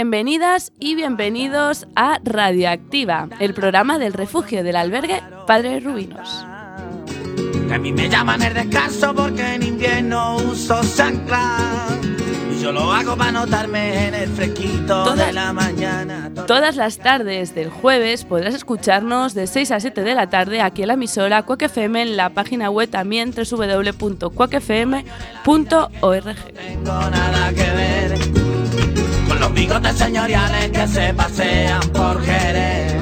Bienvenidas y bienvenidos a Radioactiva, el programa del refugio del albergue Padre Rubinos. Que a mí me llaman el descanso porque en invierno uso chancla. Y yo lo hago para notarme en el fresquito Toda- de la mañana. Todas las tardes del jueves podrás escucharnos de 6 a 7 de la tarde aquí en la emisora Quack FM en la página web también www.quackfm.org. tengo nada que ver con los bigotes señoriales que se pasean por Jerez.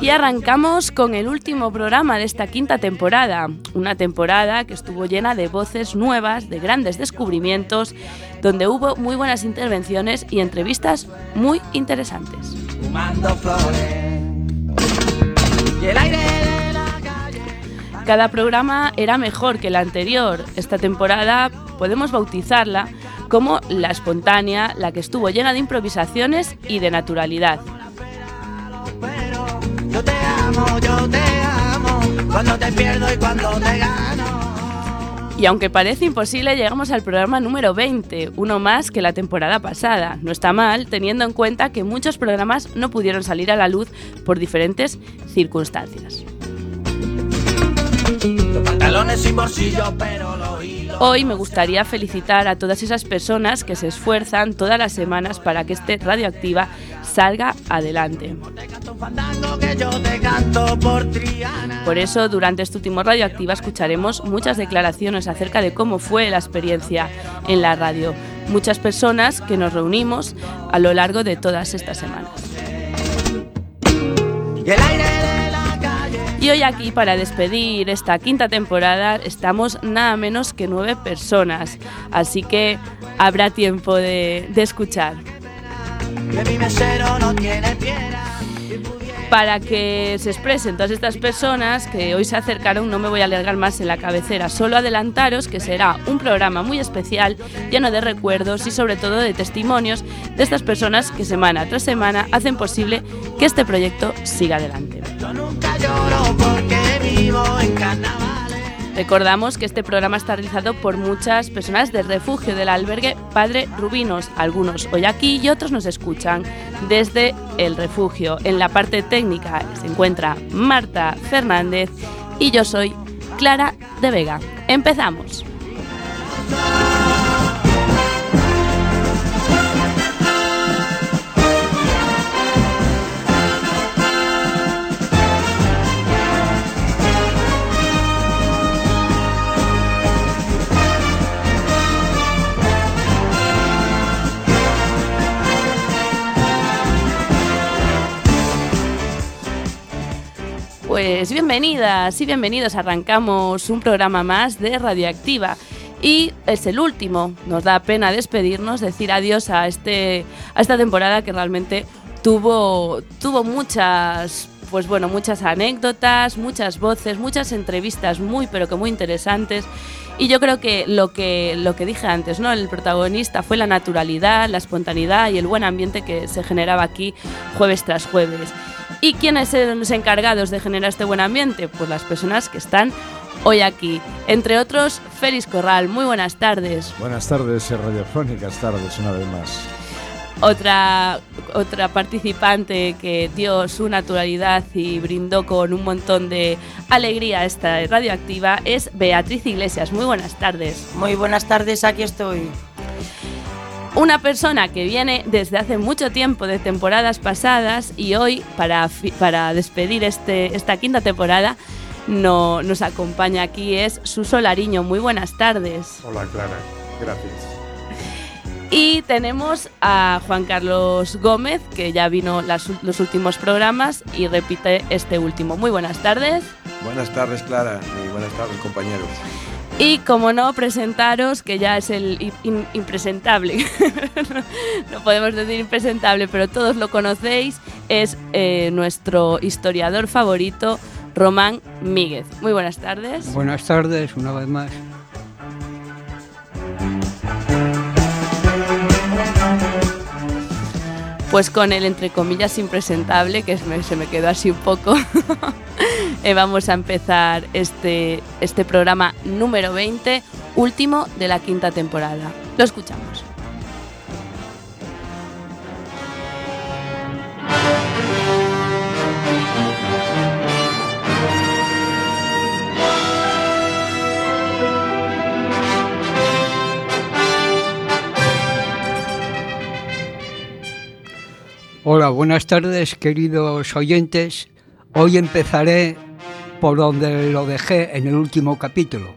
Y arrancamos con el último programa de esta quinta temporada, una temporada que estuvo llena de voces nuevas, de grandes descubrimientos, donde hubo muy buenas intervenciones y entrevistas muy interesantes. fumando flores. Y el aire de la calle. Cada programa era mejor que el anterior. Esta temporada podemos bautizarla como la espontánea, la que estuvo llena de improvisaciones y de naturalidad. Y aunque parece imposible, llegamos al programa número 20, uno más que la temporada pasada. No está mal, teniendo en cuenta que muchos programas no pudieron salir a la luz por diferentes circunstancias. Los pantalones sin bolsillo, pero hilos. Hoy me gustaría felicitar a todas esas personas que se esfuerzan todas las semanas para que este Radioactiva salga adelante. Por eso, durante este último Radioactiva escucharemos muchas declaraciones acerca de cómo fue la experiencia en la radio. Muchas personas que nos reunimos a lo largo de todas estas semanas. Y hoy aquí para despedir esta quinta temporada estamos nada menos que nueve personas, así que habrá tiempo de, escuchar. Para que se expresen todas estas personas que hoy se acercaron, no me voy a alargar más en la cabecera, solo adelantaros que será un programa muy especial, lleno de recuerdos y sobre todo de testimonios de estas personas que semana tras semana hacen posible que este proyecto siga adelante. Nunca lloro porque vivo en carnavales. Recordamos que este programa está realizado por muchas personas del refugio del albergue Padre Rubinos, algunos hoy aquí y otros nos escuchan desde el refugio. En la parte técnica se encuentra Marta Fernández y yo soy Clara de Vega. Empezamos. Pues bienvenidas y bienvenidos. Arrancamos un programa más de Radioactiva. Y es el último. Nos da pena despedirnos, decir adiós a, este, a esta temporada que realmente tuvo, tuvo muchas, pues bueno, muchas anécdotas, muchas voces, muchas entrevistas muy, pero que muy interesantes. Y yo creo que lo que, lo que dije antes, ¿no? El protagonista fue la naturalidad, la espontaneidad y el buen ambiente que se generaba aquí jueves tras jueves. ¿Y quiénes eran los encargados de generar este buen ambiente? Pues las personas que están hoy aquí. Entre otros, Félix Corral. Muy buenas tardes. Buenas tardes, eh, radiofónicas tardes una vez más. Otra, otra participante que dio su naturalidad y brindó con un montón de alegría a esta radioactiva es Beatriz Iglesias. Muy buenas tardes. Muy buenas tardes, aquí estoy. Una persona que viene desde hace mucho tiempo de temporadas pasadas y hoy, para, para despedir este, esta quinta temporada, no, nos acompaña aquí es Suso Lariño. Muy buenas tardes. Hola Clara, gracias. Y tenemos a Juan Carlos Gómez, que ya vino las los últimos programas y repite este último. Muy buenas tardes. Buenas tardes, Clara, y buenas tardes, compañeros. Y como no, presentaros, que ya es el impresentable. no podemos decir impresentable, pero todos lo conocéis. Es eh, nuestro historiador favorito, Román Míguez. Muy buenas tardes. Buenas tardes, una vez más. Pues con el entre comillas impresentable, que se me, quedó así un poco, eh, vamos a empezar este, este programa número 20, último de la quinta temporada. Lo escuchamos. Buenas tardes queridos oyentes. Hoy empezaré por donde lo dejé en el último capítulo.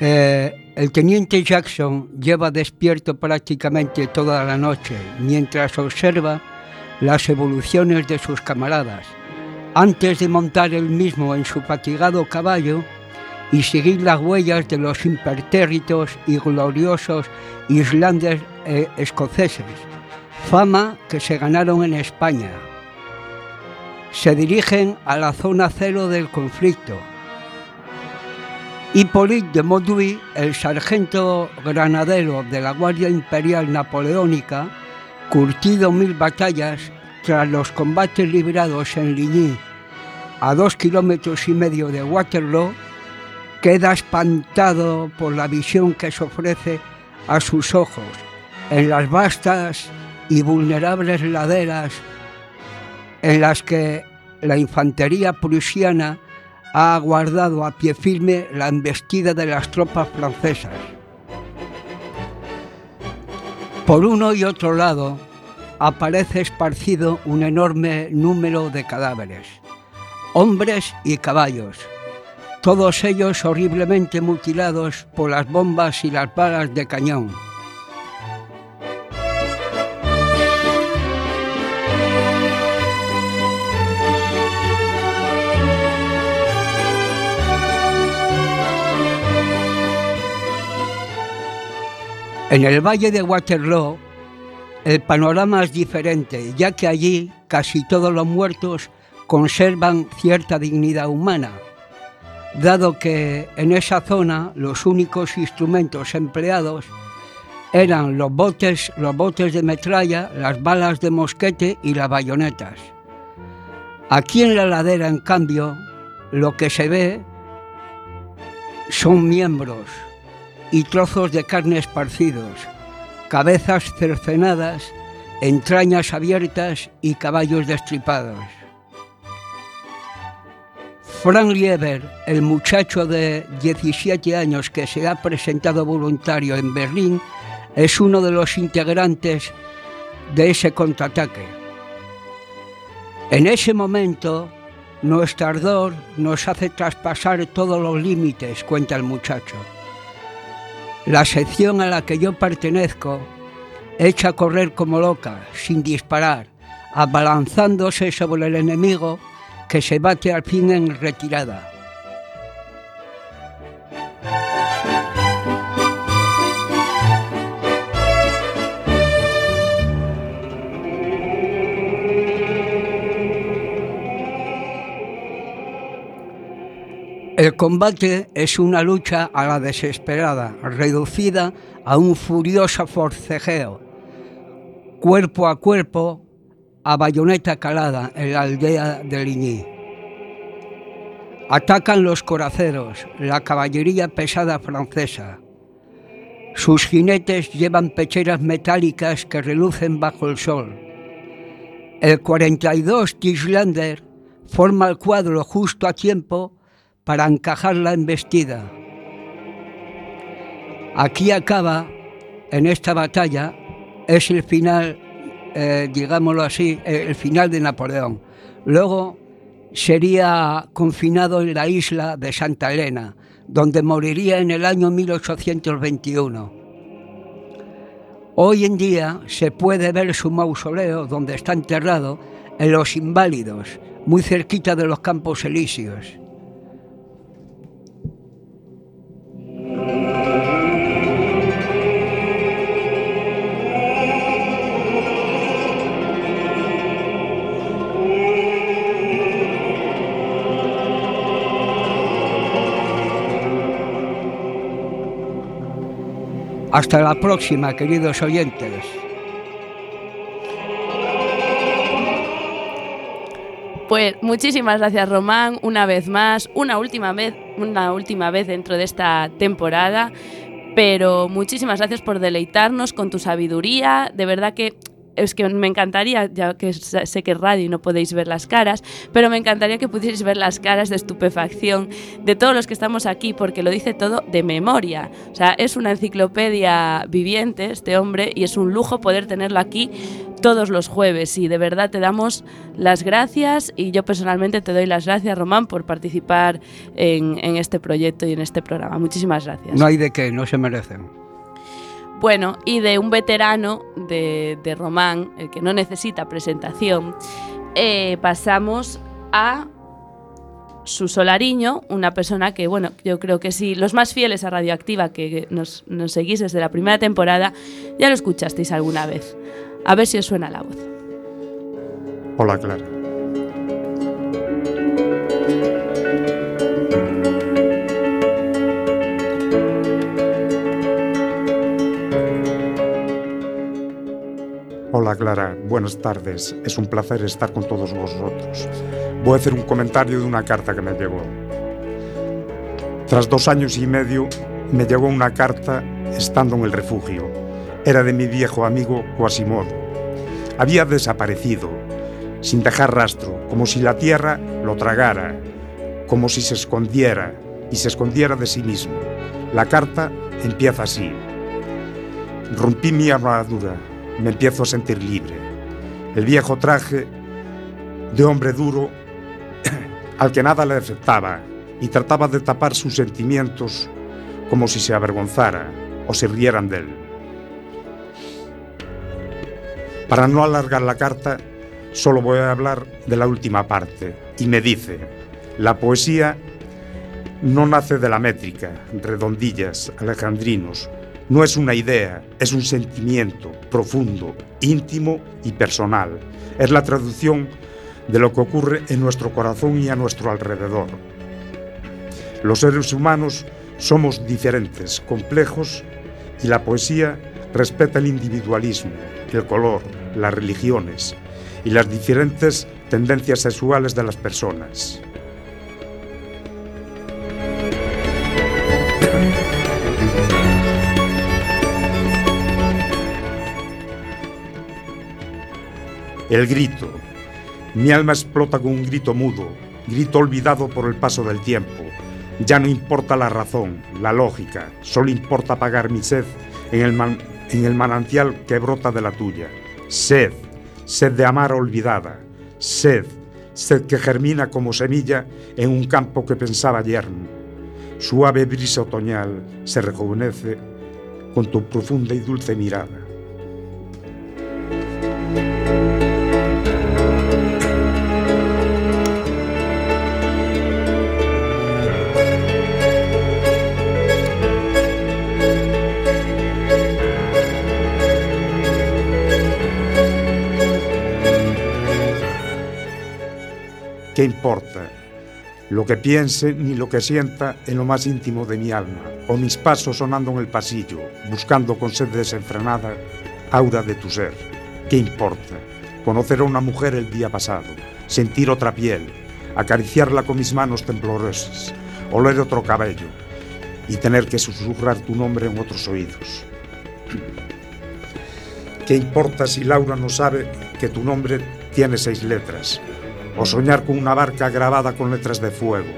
Eh, el teniente Jackson lleva despierto prácticamente toda la noche mientras observa las evoluciones de sus camaradas, antes de montar él mismo en su fatigado caballo y seguir las huellas de los impertérritos y gloriosos islandes eh, escoceses, fama que se ganaron en España. Se dirigen a la zona cero del conflicto. Hippolyte de Mauduit, el sargento granadero de la Guardia Imperial Napoleónica, curtido mil batallas tras los combates librados en Ligny, a dos kilómetros y medio de Waterloo, queda espantado por la visión que se ofrece a sus ojos en las vastas y vulnerables laderas en las que la infantería prusiana ha aguardado a pie firme la embestida de las tropas francesas. Por uno y otro lado aparece esparcido un enorme número de cadáveres, hombres y caballos, todos ellos horriblemente mutilados por las bombas y las balas de cañón. En el valle de Waterloo, el panorama es diferente, ya que allí casi todos los muertos conservan cierta dignidad humana, dado que en esa zona los únicos instrumentos empleados eran los botes, los botes de metralla, las balas de mosquete y las bayonetas. Aquí en la ladera, en cambio, lo que se ve son miembros, y trozos de carne esparcidos, cabezas cercenadas, entrañas abiertas y caballos destripados. Frank Lieber, el muchacho de 17 años que se ha presentado voluntario en Berlín, es uno de los integrantes de ese contraataque. En ese momento, nuestro ardor nos hace traspasar todos los límites, cuenta el muchacho. La sección a la que yo pertenezco echa a correr como loca, sin disparar, abalanzándose sobre el enemigo que se bate al fin en retirada. El combate es una lucha a la desesperada, reducida a un furioso forcejeo, cuerpo a cuerpo, a bayoneta calada en la aldea de Ligny. Atacan los coraceros, la caballería pesada francesa. Sus jinetes llevan pecheras metálicas que relucen bajo el sol. El 42 Tislander forma el cuadro justo a tiempo para encajar la embestida. Aquí acaba, en esta batalla, es el final, eh, digámoslo así, el final de Napoleón. Luego sería confinado en la isla de Santa Elena, donde moriría en el año 1821. Hoy en día se puede ver su mausoleo, donde está enterrado, en Los Inválidos, muy cerquita de los Campos Elíseos. Hasta la próxima, queridos oyentes. Pues muchísimas gracias Román, una vez más, una última vez, una última vez dentro de esta temporada, pero muchísimas gracias por deleitarnos con tu sabiduría, de verdad que es que me encantaría, ya que sé que es radio y no podéis ver las caras, pero me encantaría que pudierais ver las caras de estupefacción de todos los que estamos aquí, porque lo dice todo de memoria. O sea, es una enciclopedia viviente este hombre y es un lujo poder tenerlo aquí todos los jueves y de verdad te damos las gracias y yo personalmente te doy las gracias, Román, por participar en, en este proyecto y en este programa. Muchísimas gracias. No hay de qué, no se merecen. Bueno, y de un veterano de, de Román, el que no necesita presentación, eh, pasamos a su solariño, una persona que, bueno, yo creo que sí, los más fieles a Radioactiva que nos, nos seguís desde la primera temporada, ya lo escuchasteis alguna vez. A ver si os suena la voz. Hola, Clara. Hola Clara, buenas tardes. Es un placer estar con todos vosotros. Voy a hacer un comentario de una carta que me llegó. Tras dos años y medio me llegó una carta estando en el refugio. Era de mi viejo amigo Quasimodo. Había desaparecido, sin dejar rastro, como si la tierra lo tragara, como si se escondiera y se escondiera de sí mismo. La carta empieza así. Rompí mi armadura, me empiezo a sentir libre. El viejo traje de hombre duro al que nada le afectaba y trataba de tapar sus sentimientos como si se avergonzara o se rieran de él. Para no alargar la carta, solo voy a hablar de la última parte y me dice, la poesía no nace de la métrica, redondillas, alejandrinos, no es una idea, es un sentimiento profundo, íntimo y personal. Es la traducción de lo que ocurre en nuestro corazón y a nuestro alrededor. Los seres humanos somos diferentes, complejos, y la poesía respeta el individualismo, el color, las religiones y las diferentes tendencias sexuales de las personas. El grito. Mi alma explota con un grito mudo, grito olvidado por el paso del tiempo. Ya no importa la razón, la lógica, solo importa apagar mi sed en el, man- en el manantial que brota de la tuya. Sed, sed de amar olvidada, sed, sed que germina como semilla en un campo que pensaba yermo. Suave brisa otoñal se rejuvenece con tu profunda y dulce mirada. ¿Qué importa? Lo que piense ni lo que sienta en lo más íntimo de mi alma, o mis pasos sonando en el pasillo, buscando con sed desenfrenada aura de tu ser. ¿Qué importa? Conocer a una mujer el día pasado, sentir otra piel, acariciarla con mis manos temblorosas, oler otro cabello y tener que susurrar tu nombre en otros oídos. ¿Qué importa si Laura no sabe que tu nombre tiene seis letras? o soñar con una barca grabada con letras de fuego,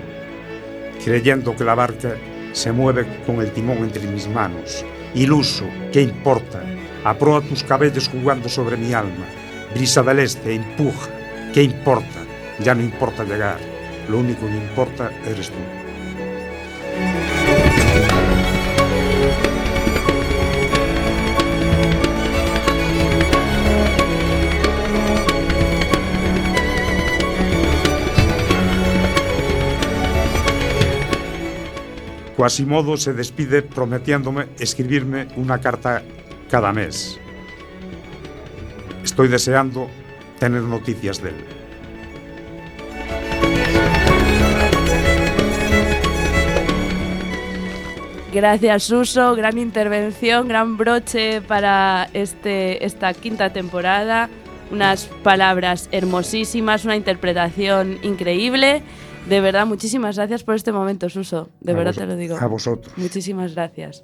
creyendo que la barca se mueve con el timón entre mis manos. Iluso, ¿qué importa? Aproa tus cabellos jugando sobre mi alma. Brisa del este, empuja. ¿Qué importa? Ya no importa llegar. Lo único que importa eres tú. Quasimodo se despide prometiéndome escribirme una carta cada mes. Estoy deseando tener noticias de él. Gracias, Suso. Gran intervención, gran broche para este, esta quinta temporada. Unas palabras hermosísimas, una interpretación increíble. De verdad, muchísimas gracias por este momento, Suso. De A verdad vos- te lo digo. a vosotros. Muchísimas gracias.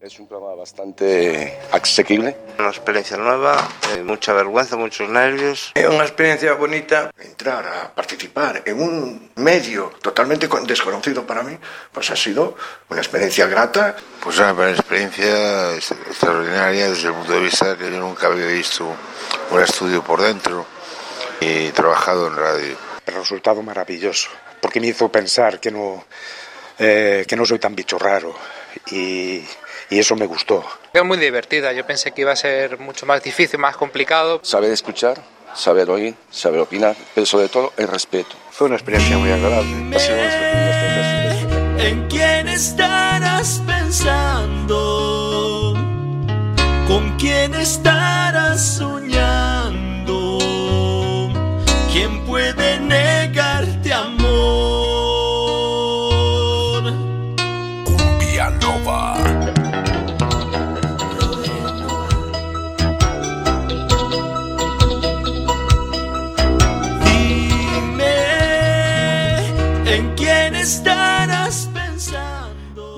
Es un programa bastante asequible. Una experiencia nueva, eh, mucha vergüenza, muchos nervios. Es una experiencia bonita. Entrar a participar en un medio totalmente desconocido para mí, pues ha sido una experiencia grata. Pues una experiencia extraordinaria desde el punto de vista que yo nunca había visto un estudio por dentro y trabajado en radio. El resultado maravilloso, porque me hizo pensar que no, eh, que no soy tan bicho raro y y eso me gustó. Es muy divertida, yo pensé que iba a ser mucho más difícil, más complicado. Saber escuchar, saber oír, saber opinar, pero sobre todo el respeto. Fue una experiencia muy agradable. ¿En quién estarás pensando? ¿Con quién estarás soñando?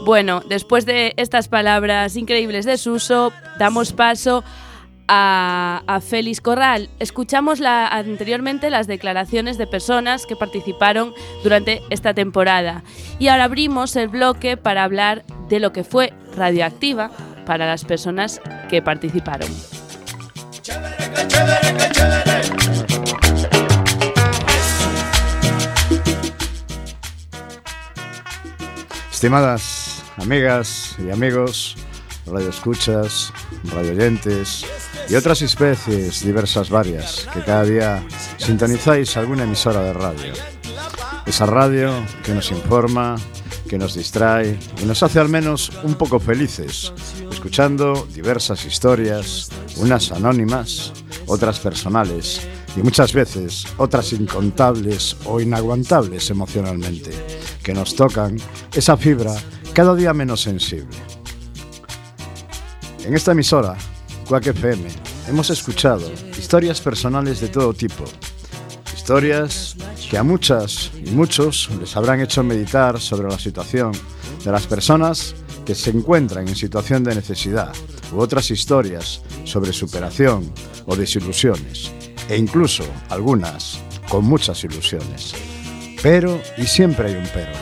Bueno, después de estas palabras increíbles de Suso, damos paso a, Félix Corral. Escuchamos anteriormente las declaraciones de personas que participaron durante esta temporada y ahora abrimos el bloque para hablar de lo que fue radioactiva para las personas que participaron. Estimadas amigas y amigos, radioescuchas, radioyentes y otras especies diversas varias que cada día sintonizáis alguna emisora de radio. Esa radio que nos informa, que nos distrae y nos hace al menos un poco felices, escuchando diversas historias, unas anónimas, otras personales y muchas veces otras incontables o inaguantables emocionalmente, que nos tocan esa fibra cada día menos sensible. En esta emisora, Quack FM, hemos escuchado historias personales de todo tipo, historias que a muchas y muchos les habrán hecho meditar sobre la situación de las personas que se encuentran en situación de necesidad u otras historias sobre superación o desilusiones e incluso algunas con muchas ilusiones. Pero, y siempre hay un pero,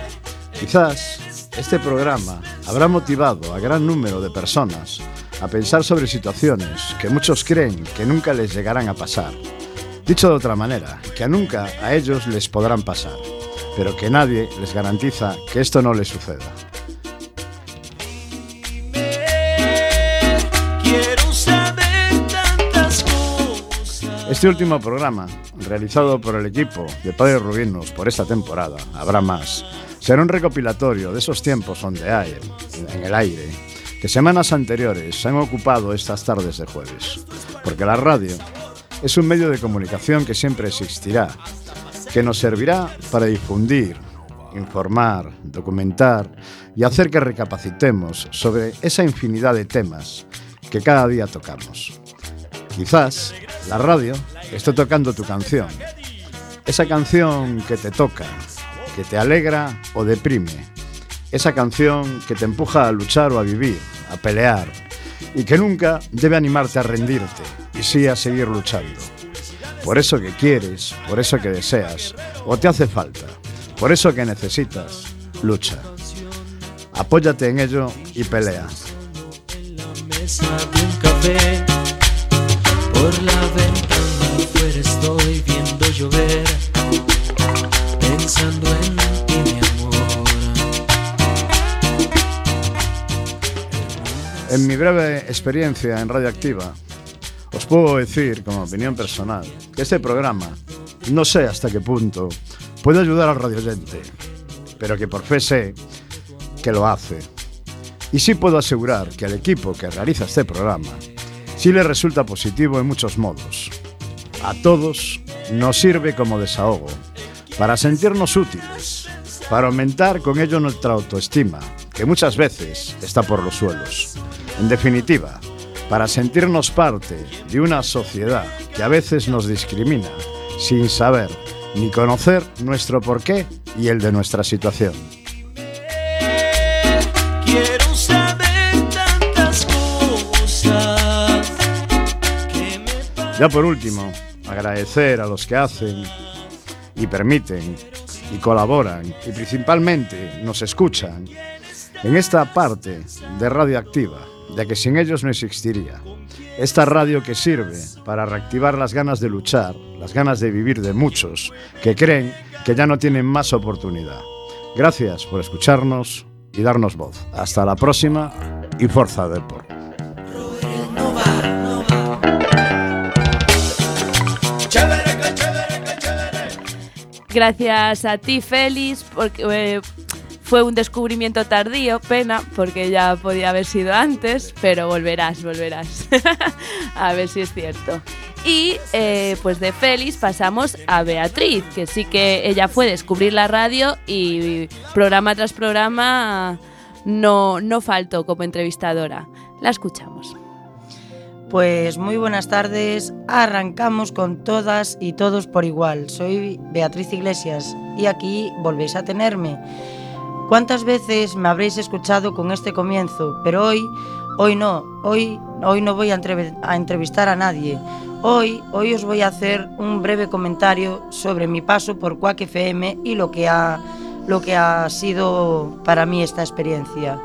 quizás este programa habrá motivado a gran número de personas a pensar sobre situaciones que muchos creen que nunca les llegarán a pasar. Dicho de otra manera, que nunca a ellos les podrán pasar, pero que nadie les garantiza que esto no les suceda. Este último programa, realizado por el equipo de Padre Rubinos por esta temporada, habrá más, será un recopilatorio de esos tiempos donde hay, en el aire, que semanas anteriores se han ocupado estas tardes de jueves. Porque la radio es un medio de comunicación que siempre existirá, que nos servirá para difundir, informar, documentar y hacer que recapacitemos sobre esa infinidad de temas que cada día tocamos. Quizás la radio esté tocando tu canción. Esa canción que te toca, que te alegra o deprime. Esa canción que te empuja a luchar o a vivir, a pelear. Y que nunca debe animarte a rendirte y sí a seguir luchando. Por eso que quieres, por eso que deseas, o te hace falta, por eso que necesitas, lucha. Apóyate en ello y pelea. Pensando en ti, mi amor. En mi breve experiencia en Radioactiva, os puedo decir, como opinión personal, que este programa, no sé hasta qué punto, puede ayudar al radioyente, pero que por fe sé que lo hace. Y sí puedo asegurar que al equipo que realiza este programa sí le resulta positivo en muchos modos. A todos nos sirve como desahogo, para sentirnos útiles, para aumentar con ello nuestra autoestima, que muchas veces está por los suelos. En definitiva, para sentirnos parte de una sociedad que a veces nos discrimina sin saber ni conocer nuestro porqué y el de nuestra situación. Ya por último, agradecer a los que hacen y permiten y colaboran y principalmente nos escuchan en esta parte de Radioactiva, ya que sin ellos no existiría. Esta radio que sirve para reactivar las ganas de luchar, las ganas de vivir de muchos que creen que ya no tienen más oportunidad. Gracias por escucharnos y darnos voz. Hasta la próxima y Forza Deport. Gracias a ti, Félix, porque eh, fue un descubrimiento tardío, pena, porque ya podía haber sido antes, pero volverás, volverás. a ver si es cierto. Y eh, pues de Félix pasamos a Beatriz, que sí que ella fue descubrir la radio y programa tras programa no, no faltó como entrevistadora. La escuchamos. Pues muy buenas tardes, arrancamos con todas y todos por igual. Soy Beatriz Iglesias y aquí volvéis a tenerme. ¿Cuántas veces me habréis escuchado con este comienzo? Pero hoy, hoy no, hoy, hoy no voy a, entrevistar a nadie. Hoy, hoy os voy a hacer un breve comentario sobre mi paso por Quack FM y lo que ha, lo que ha sido para mí esta experiencia.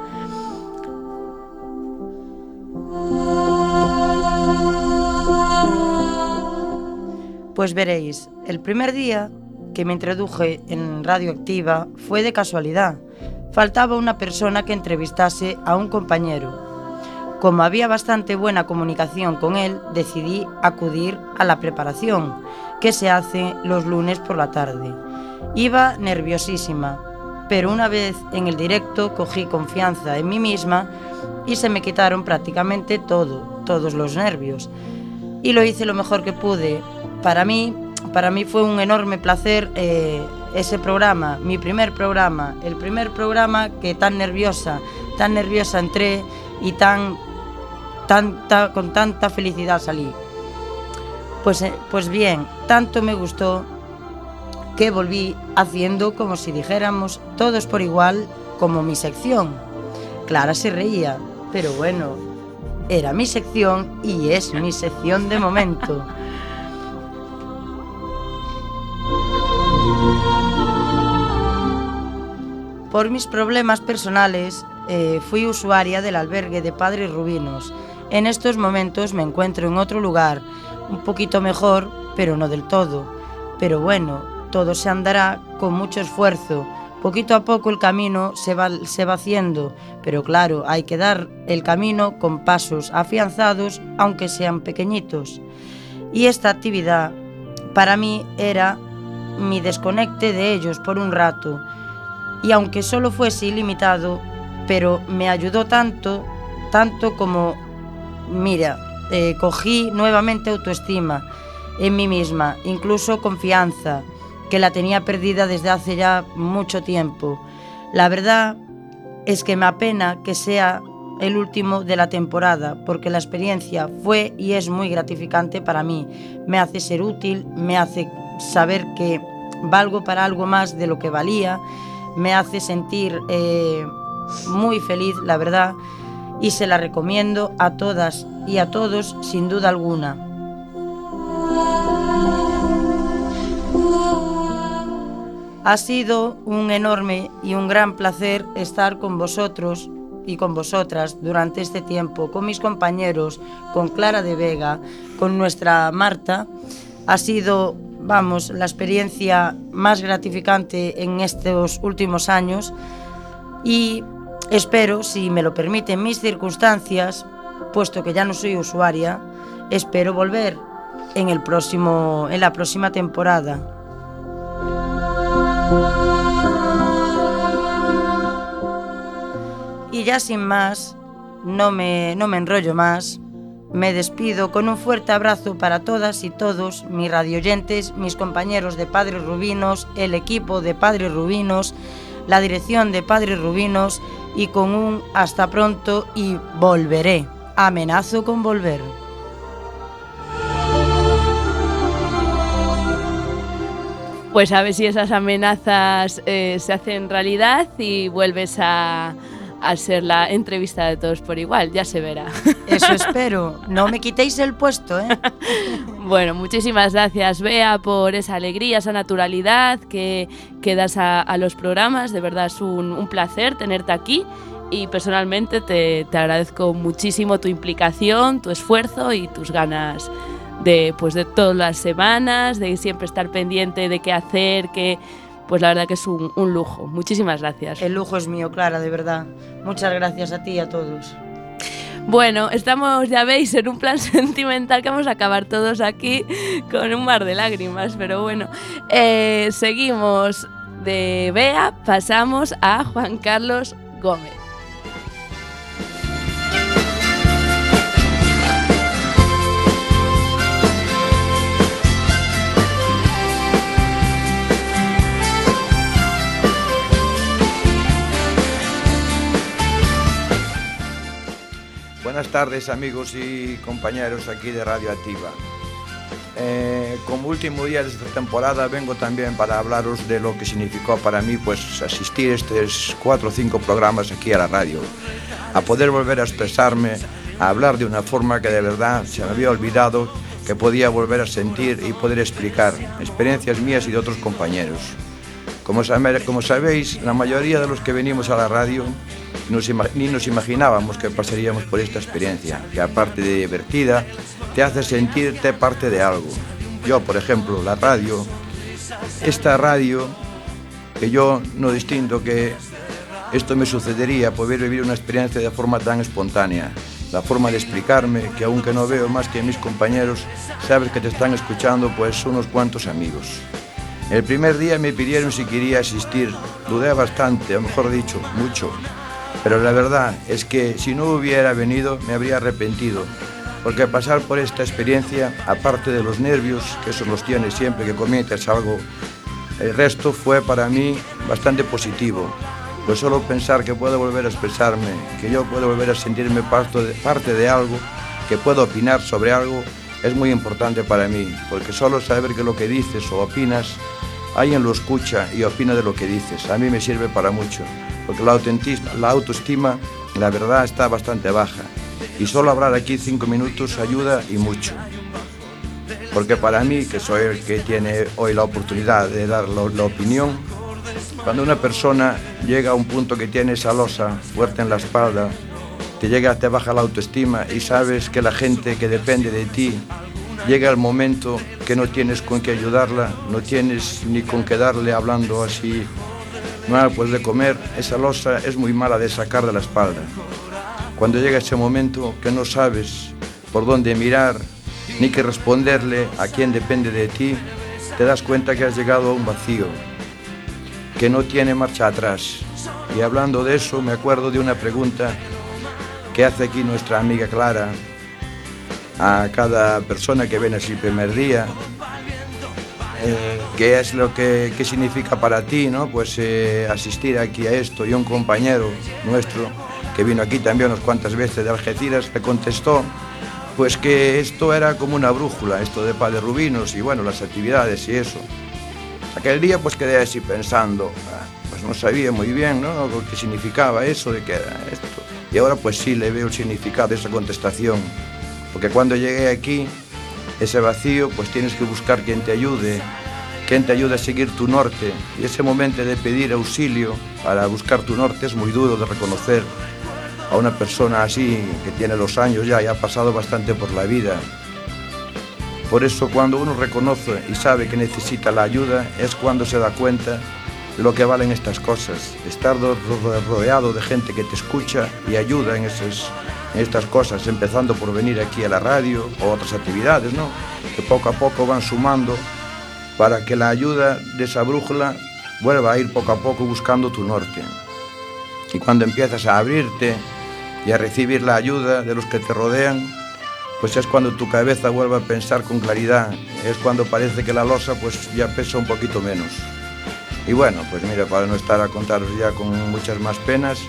Pues veréis, el primer día que me introduje en Radioactiva fue de casualidad. Faltaba una persona que entrevistase a un compañero. Como había bastante buena comunicación con él, decidí acudir a la preparación, que se hace los lunes por la tarde. Iba nerviosísima, pero una vez en el directo cogí confianza en mí misma y se me quitaron prácticamente todo, todos los nervios. Y lo hice lo mejor que pude, para mí, para mí fue un enorme placer eh, ese programa, mi primer programa, el primer programa que tan nerviosa, tan nerviosa entré y tan, tanta, con tanta felicidad salí. Pues, eh, pues bien, tanto me gustó que volví haciendo como si dijéramos todos por igual como mi sección. Clara se reía, pero bueno, era mi sección y es mi sección de momento. Por mis problemas personales, eh, fui usuaria del albergue de Padres Rubinos. En estos momentos me encuentro en otro lugar, un poquito mejor, pero no del todo. Pero bueno, todo se andará con mucho esfuerzo. Poquito a poco el camino se va, se va haciendo, pero claro, hay que dar el camino con pasos afianzados, aunque sean pequeñitos. Y esta actividad para mí era mi desconecte de ellos por un rato y aunque solo fuese ilimitado, pero me ayudó tanto, tanto como, mira, eh, cogí nuevamente autoestima en mí misma, incluso confianza, que la tenía perdida desde hace ya mucho tiempo. La verdad es que me apena que sea el último de la temporada, porque la experiencia fue y es muy gratificante para mí. Me hace ser útil, me hace saber que valgo para algo más de lo que valía me hace sentir eh, muy feliz, la verdad, y se la recomiendo a todas y a todos sin duda alguna. Ha sido un enorme y un gran placer estar con vosotros y con vosotras durante este tiempo, con mis compañeros, con Clara de Vega, con nuestra Marta. Ha sido vamos, la experiencia más gratificante en estos últimos años y espero, si me lo permiten mis circunstancias, puesto que ya no soy usuaria, espero volver en, el próximo, en la próxima temporada. Y ya sin más, no me, no me enrollo más. Me despido con un fuerte abrazo para todas y todos, mis radioyentes, mis compañeros de Padres Rubinos, el equipo de Padres Rubinos, la dirección de Padres Rubinos y con un hasta pronto y volveré. Amenazo con volver. Pues a ver si esas amenazas eh, se hacen realidad y vuelves a, al ser la entrevista de todos por igual, ya se verá. Eso espero. No me quitéis el puesto, ¿eh? Bueno, muchísimas gracias, Bea, por esa alegría, esa naturalidad que, que das a, a, los programas. De verdad es un, un placer tenerte aquí y personalmente te, te, agradezco muchísimo tu implicación, tu esfuerzo y tus ganas de, pues, de todas las semanas, de siempre estar pendiente de qué hacer, que pues la verdad que es un, un lujo. Muchísimas gracias. El lujo es mío, Clara, de verdad. Muchas gracias a ti y a todos. Bueno, estamos, ya veis, en un plan sentimental que vamos a acabar todos aquí con un mar de lágrimas, pero bueno, eh, seguimos de Bea, pasamos a Juan Carlos Gómez. Buenas tardes amigos y compañeros aquí de Radio Activa. Eh, como último día de esta temporada vengo también para hablaros de lo que significó para mí pues asistir estos cuatro o cinco programas aquí a la radio, a poder volver a expresarme, a hablar de una forma que de verdad se me había olvidado que podía volver a sentir y poder explicar experiencias mías y de otros compañeros. Como, como sabéis, la mayoría de los que venimos a la radio ni nos imaginábamos que pasaríamos por esta experiencia, que aparte de divertida, te hace sentirte parte de algo. Yo, por ejemplo, la radio, esta radio, que yo no distinto que esto me sucedería, poder vivir una experiencia de forma tan espontánea. La forma de explicarme, que aunque no veo más que mis compañeros, sabes que te están escuchando pues unos cuantos amigos. El primer día me pidieron si quería asistir, dudé bastante, o mejor dicho, mucho, pero la verdad es que si no hubiera venido me habría arrepentido, porque pasar por esta experiencia, aparte de los nervios, que eso los tienes siempre que comienzas algo, el resto fue para mí bastante positivo. Pues solo pensar que puedo volver a expresarme, que yo puedo volver a sentirme parte de algo, que puedo opinar sobre algo, es muy importante para mí, porque solo saber que lo que dices o opinas, alguien lo escucha y opina de lo que dices. A mí me sirve para mucho porque la, la autoestima, la verdad, está bastante baja. Y solo hablar aquí cinco minutos ayuda y mucho. Porque para mí, que soy el que tiene hoy la oportunidad de dar la, opinión, cuando una persona llega a un punto que tiene esa losa fuerte en la espalda, te llega, te baja la autoestima y sabes que la gente que depende de ti llega el momento que no tienes con qué ayudarla, no tienes ni con qué darle hablando así mal pues de comer, esa losa es muy mala de sacar de la espalda. Cuando llega ese momento que no sabes por dónde mirar, ni qué responderle a quien depende de ti, te das cuenta que has llegado a un vacío, que no tiene marcha atrás. Y hablando de eso, me acuerdo de una pregunta que hace aquí nuestra amiga Clara a cada persona que viene así el primer día, eh, qué es lo que qué significa para ti, ¿no? Pues eh, asistir aquí a esto y un compañero nuestro que vino aquí también unas cuantas veces de Algeciras le contestó pues que esto era como una brújula, esto de Padre Rubinos y bueno, las actividades y eso. Aquel día pues quedé así pensando, ah, pues no sabía muy bien, ¿no? qué significaba eso, de qué era esto. Y ahora pues sí le veo el significado de esa contestación, porque cuando llegué aquí ese vacío, pues tienes que buscar quien te ayude, quien te ayude a seguir tu norte. Y ese momento de pedir auxilio para buscar tu norte es muy duro de reconocer a una persona así que tiene los años ya y ha pasado bastante por la vida. Por eso cuando uno reconoce y sabe que necesita la ayuda es cuando se da cuenta de lo que valen estas cosas. Estar rodeado de gente que te escucha y ayuda en esos estas cosas, empezando por venir aquí a la radio o otras actividades, ¿no? que poco a poco van sumando para que la ayuda de esa brújula vuelva a ir poco a poco buscando tu norte. Y cuando empiezas a abrirte y a recibir la ayuda de los que te rodean, pues es cuando tu cabeza vuelve a pensar con claridad, es cuando parece que la losa pues ya pesa un poquito menos. Y bueno, pues mira, para no estar a contaros ya con muchas más penas,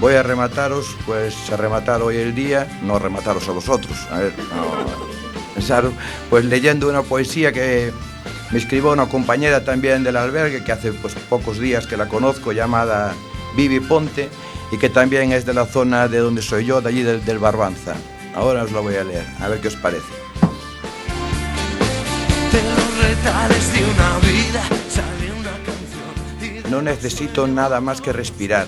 voy a remataros, pues a rematar hoy el día, no remataros a vosotros, a ver, no, pensar, pues leyendo una poesía que me escribió una compañera también del albergue, que hace pues pocos días que la conozco, llamada Vivi Ponte, y que también es de la zona de donde soy yo, de allí del, del Barbanza. Ahora os la voy a leer, a ver qué os parece. No necesito nada más que respirar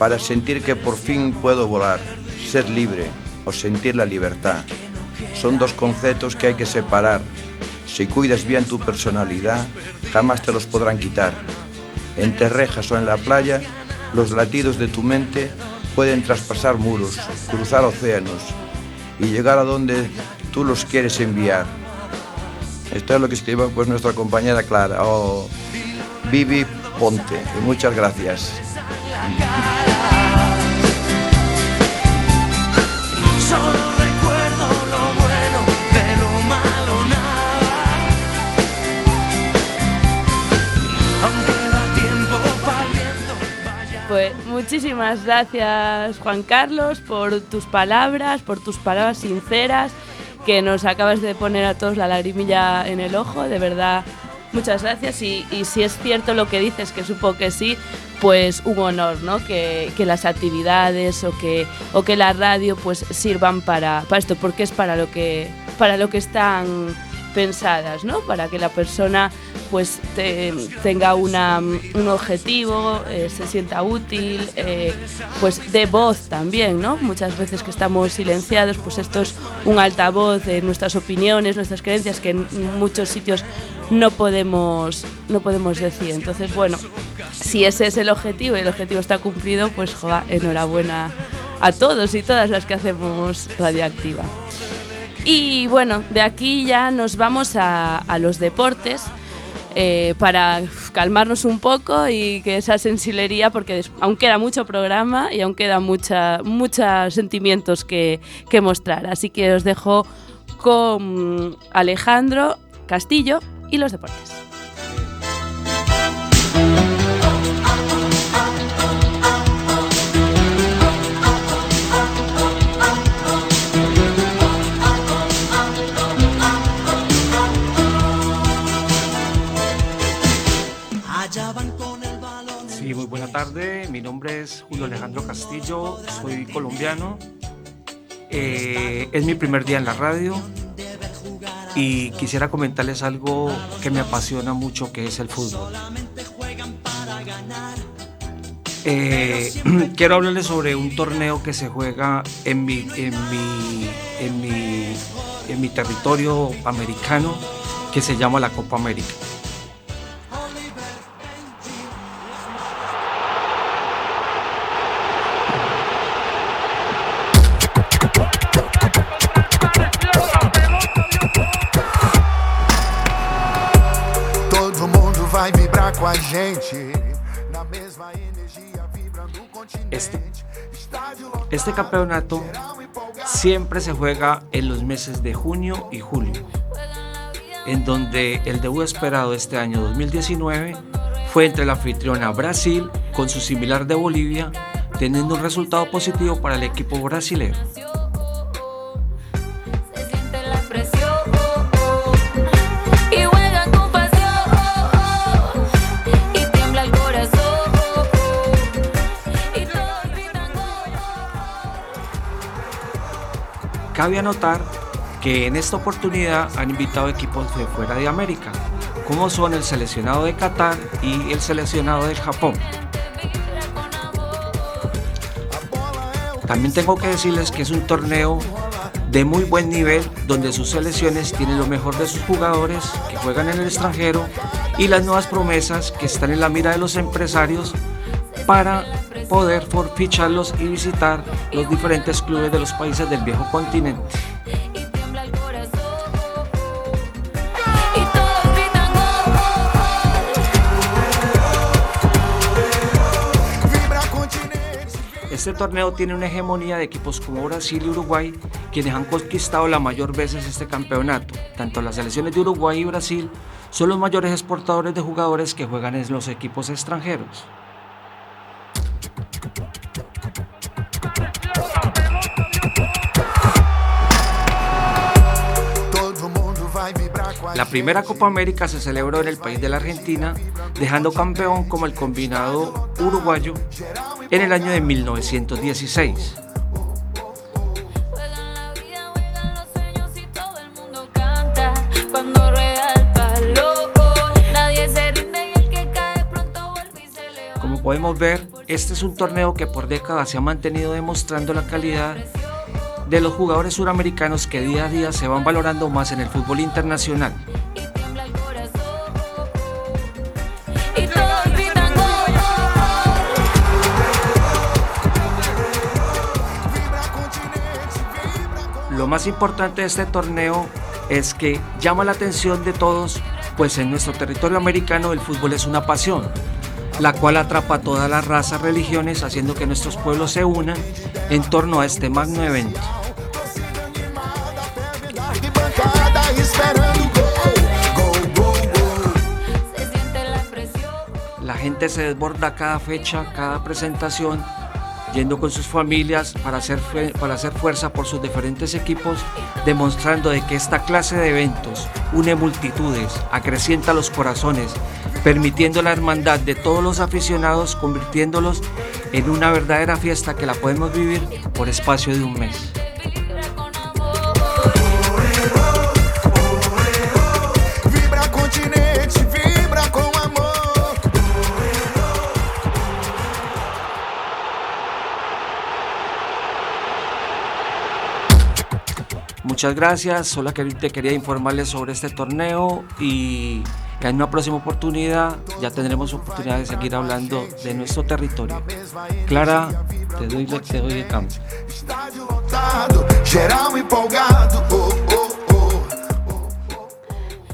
para sentir que por fin puedo volar, ser libre o sentir la libertad. Son dos conceptos que hay que separar. Si cuidas bien tu personalidad, jamás te los podrán quitar. En terrejas o en la playa, los latidos de tu mente pueden traspasar muros, cruzar océanos y llegar a donde tú los quieres enviar. Esto es lo que escribe pues nuestra compañera Clara o Vivi Ponte. Y muchas gracias. Muchísimas gracias Juan Carlos por tus palabras, por tus palabras sinceras, que nos acabas de poner a todos la lagrimilla en el ojo, de verdad. Muchas gracias y, si es cierto lo que dices, que supongo que sí, pues un honor, ¿no? Que, que las actividades o que, o que la radio pues sirvan para, para esto, porque es para lo que, para lo que están pensadas, ¿no? Para que la persona pues te- tenga una, un objetivo, eh, se sienta útil, eh, pues dé voz también, ¿no? Muchas veces que estamos silenciados, pues esto es un altavoz de nuestras opiniones, nuestras creencias que en muchos sitios no podemos, no podemos decir. Entonces, bueno, si ese es el objetivo y el objetivo está cumplido, pues enhorabuena a todos y todas las que hacemos Radioactiva. Y bueno, de aquí ya nos vamos a, los deportes eh, para calmarnos un poco y que esa sensilería, porque aún queda mucho programa y aún quedan muchos sentimientos que, que mostrar. Así que os dejo con Alejandro Castillo y los deportes. Buena tarde. Mi nombre es Julio Alejandro Castillo, soy colombiano. Eh, es mi primer día en la radio y quisiera comentarles algo que me apasiona mucho, que es el fútbol. Eh, quiero hablarles sobre un torneo que se juega en mi, en mi, en mi, en mi territorio americano que se llama la Copa América. Vai vibrar com a gente. Na mesma energia vibrando o continente. Este, este campeonato siempre se juega en los meses de junio y julio, en donde el debut esperado este año 2019 fue entre la anfitriona Brasil con su similar de Bolivia, teniendo un resultado positivo para el equipo brasilero. Cabe anotar que en esta oportunidad han invitado equipos de fuera de América, como son el seleccionado de Qatar y el seleccionado del Japón. También tengo que decirles que es un torneo de muy buen nivel donde sus selecciones tienen lo mejor de sus jugadores que juegan en el extranjero y las nuevas promesas que están en la mira de los empresarios para poder ficharlos y visitar los diferentes clubes de los países del viejo continente. Este torneo tiene una hegemonía de equipos como Brasil y Uruguay, quienes han conquistado la mayor veces este campeonato. Tanto las selecciones de Uruguay y Brasil son los mayores exportadores de jugadores que juegan en los equipos extranjeros. La primera Copa América se celebró en el país de la Argentina, dejando campeón como el combinado uruguayo en el año de 1916. Como podemos ver, este es un torneo que por décadas se ha mantenido demostrando la calidad de los jugadores suramericanos que día a día se van valorando más en el fútbol internacional. Lo más importante de este torneo es que llama la atención de todos, pues en nuestro territorio americano el fútbol es una pasión, la cual atrapa a todas las razas, religiones, haciendo que nuestros pueblos se unan en torno a este magno evento. La gente se desborda cada fecha, cada presentación, yendo con sus familias para hacer, para hacer fuerza por sus diferentes equipos, demostrando de que esta clase de eventos une multitudes, acrecienta los corazones, permitiendo la hermandad de todos los aficionados, convirtiéndolos en una verdadera fiesta que la podemos vivir por espacio de un mes. Muchas gracias, solo que te quería informarles sobre este torneo y en una próxima oportunidad ya tendremos oportunidad de seguir hablando de nuestro territorio. Clara, te doy, te doy el campo.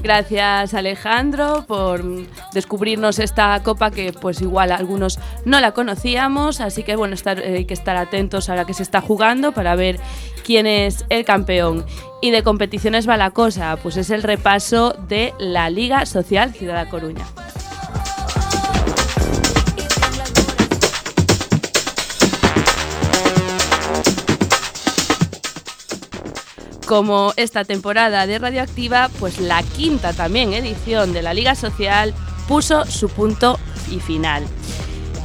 Gracias Alejandro por descubrirnos esta copa que pues igual algunos no la conocíamos, así que bueno, estar- eh, hay que estar atentos a la que se está jugando para ver quién es el campeón. Y de competiciones va la cosa, pues es el repaso de la Liga Social Ciudad de Coruña. Como esta temporada de Radioactiva, pues la quinta también edición de la Liga Social puso su punto y final.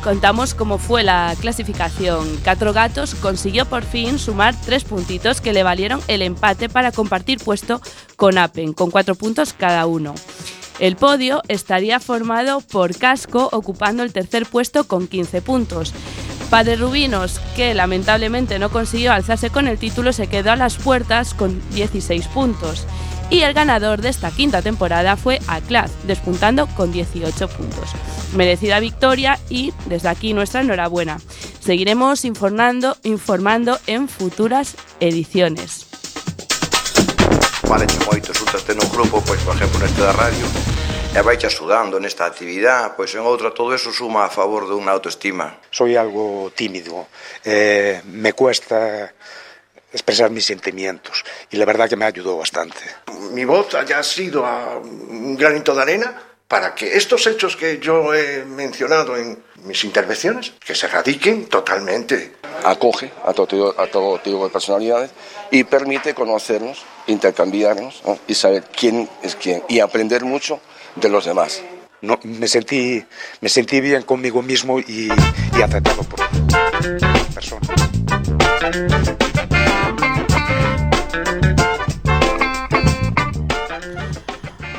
Contamos cómo fue la clasificación. Catro Gatos consiguió por fin sumar tres puntitos que le valieron el empate para compartir puesto con Apen, con cuatro puntos cada uno. El podio estaría formado por Casco ocupando el tercer puesto con 15 puntos. Padre Rubinos, que lamentablemente no consiguió alzarse con el título, se quedó a las puertas con 16 puntos. Y el ganador de esta quinta temporada fue Aclaz, despuntando con 18 puntos. Merecida victoria y desde aquí nuestra enhorabuena. Seguiremos informando, informando en futuras ediciones. Vale, moito xuntaste nun grupo, pois, por exemplo, neste da radio, e vai axudando nesta actividade, pois en outra todo eso suma a favor dunha autoestima. Soy algo tímido, eh, me cuesta expresar mis sentimientos y la verdad que me ayudó bastante. Mi voz haya sido a un granito de arena para que estos hechos que yo he mencionado en mis intervenciones, que se radiquen totalmente. acoge a todo, tipo- a todo tipo de personalidades y permite conocernos, intercambiarnos ¿no? y saber quién es quién y aprender mucho de los demás. No, me, sentí, me sentí bien conmigo mismo y, y aceptado por las personas.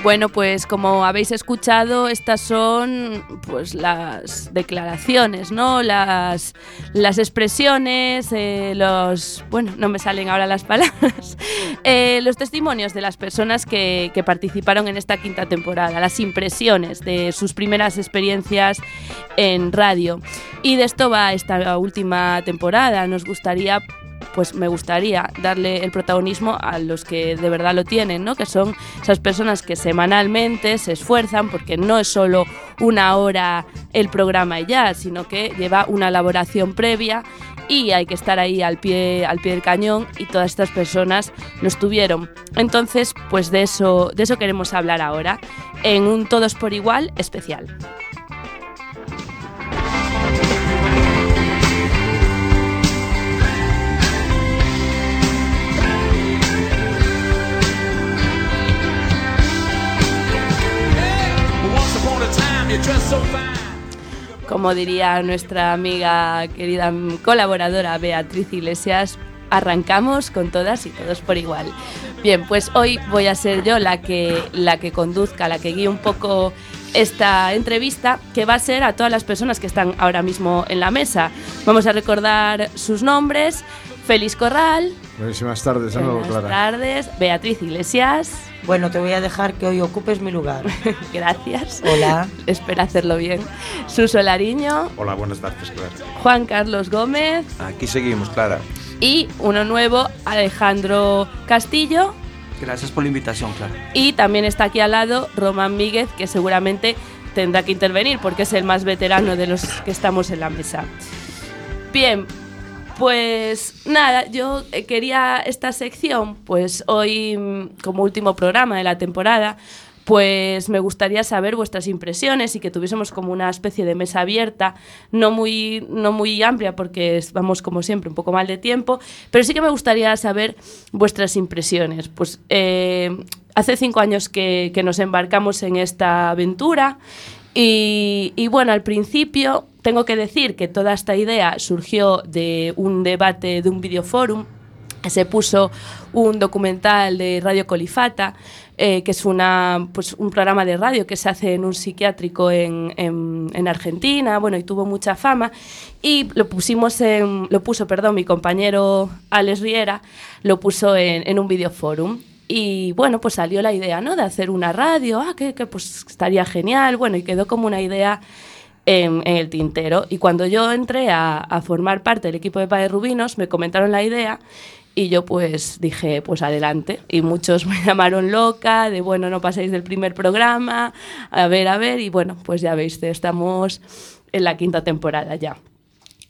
Bueno, pues como habéis escuchado, estas son pues las declaraciones, ¿no? Las, las expresiones, eh, los. Bueno, no me salen ahora las palabras. eh, los testimonios de las personas que, que participaron en esta quinta temporada, las impresiones de sus primeras experiencias en radio. Y de esto va esta última temporada. Nos gustaría pues me gustaría darle el protagonismo a los que de verdad lo tienen, ¿no? Que son esas personas que semanalmente se esfuerzan porque no es solo una hora el programa y ya, sino que lleva una elaboración previa y hay que estar ahí al pie al pie del cañón y todas estas personas lo estuvieron. Entonces, pues de eso de eso queremos hablar ahora en un todos por igual especial. Como diría nuestra amiga querida colaboradora Beatriz Iglesias, arrancamos con todas y todos por igual. Bien, pues hoy voy a ser yo la que, la que conduzca, la que guíe un poco esta entrevista que va a ser a todas las personas que están ahora mismo en la mesa. Vamos a recordar sus nombres. Félix Corral. Buenísimas tardes, de nuevo, Buenas Clara. tardes. Beatriz Iglesias. Bueno, te voy a dejar que hoy ocupes mi lugar. Gracias. Hola. Espera hacerlo bien. Suso Lariño. Hola, buenas tardes, Clara. Juan Carlos Gómez. Aquí seguimos, Clara. Y uno nuevo, Alejandro Castillo. Gracias por la invitación, claro. Y también está aquí al lado Román Míguez, que seguramente tendrá que intervenir porque es el más veterano de los que estamos en la mesa. Bien, pues nada, yo eh, quería esta sección, pues hoy mm, como último programa de la temporada, pues me gustaría saber vuestras impresiones y que tuviésemos como una especie de mesa abierta, no muy, no muy amplia porque vamos como siempre un poco mal de tiempo, pero sí que me gustaría saber vuestras impresiones. Pues eh, hace cinco años que, nos embarcamos en esta aventura y bueno, al principio tengo que decir que toda esta idea surgió de un debate de un videoforum se puso un documental de Radio Colifata, eh, que es una, pues, un programa de radio que se hace en un psiquiátrico en, en- en Argentina, bueno, y tuvo mucha fama, y lo pusimos en, lo puso, perdón, mi compañero Alex Riera, lo puso en, en un videoforum. Y bueno, pues salió la idea, ¿no? De hacer una radio, ah, que, que pues estaría genial, bueno, y quedó como una idea en, en el tintero. Y cuando yo entré a, a formar parte del equipo de Padres Rubinos, me comentaron la idea y yo pues dije, pues adelante. Y muchos me llamaron loca, de bueno, no paséis del primer programa, a ver, a ver. Y bueno, pues ya veis, estamos en la quinta temporada ya.